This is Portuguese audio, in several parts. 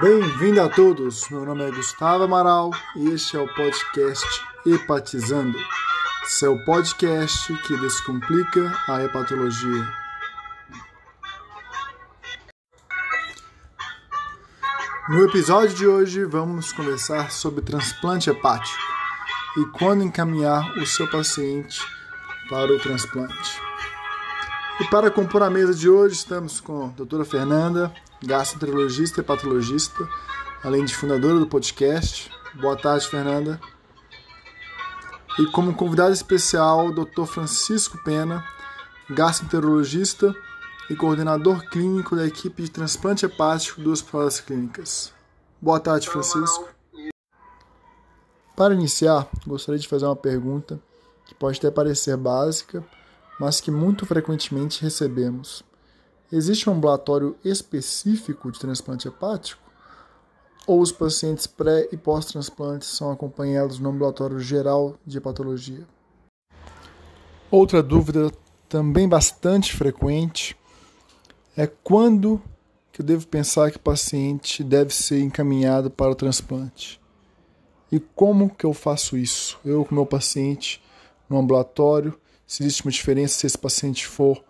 Bem-vindo a todos, meu nome é Gustavo Amaral e este é o podcast Hepatizando, seu podcast que descomplica a hepatologia. No episódio de hoje vamos conversar sobre transplante hepático e quando encaminhar o seu paciente para o transplante. E para compor a mesa de hoje estamos com a doutora Fernanda, gastroenterologista e patologista, além de fundadora do podcast. Boa tarde, Fernanda. E como convidado especial, o Dr. Francisco Pena, gastroenterologista e coordenador clínico da equipe de transplante hepático do Hospital das Clínicas. Boa tarde, Francisco. Para iniciar, gostaria de fazer uma pergunta que pode até parecer básica, mas que muito frequentemente recebemos. Existe um ambulatório específico de transplante hepático? Ou os pacientes pré e pós-transplante são acompanhados no ambulatório geral de hepatologia? Outra dúvida também bastante frequente é quando que eu devo pensar que o paciente deve ser encaminhado para o transplante. E como que eu faço isso? Eu com meu paciente no ambulatório, se existe uma diferença se esse paciente for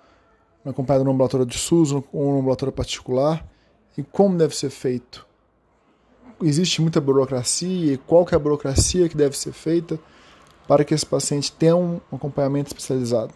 acompanhado no ambulatório de SUS ou no ambulatório particular e como deve ser feito. Existe muita burocracia e qual que é a burocracia que deve ser feita para que esse paciente tenha um acompanhamento especializado.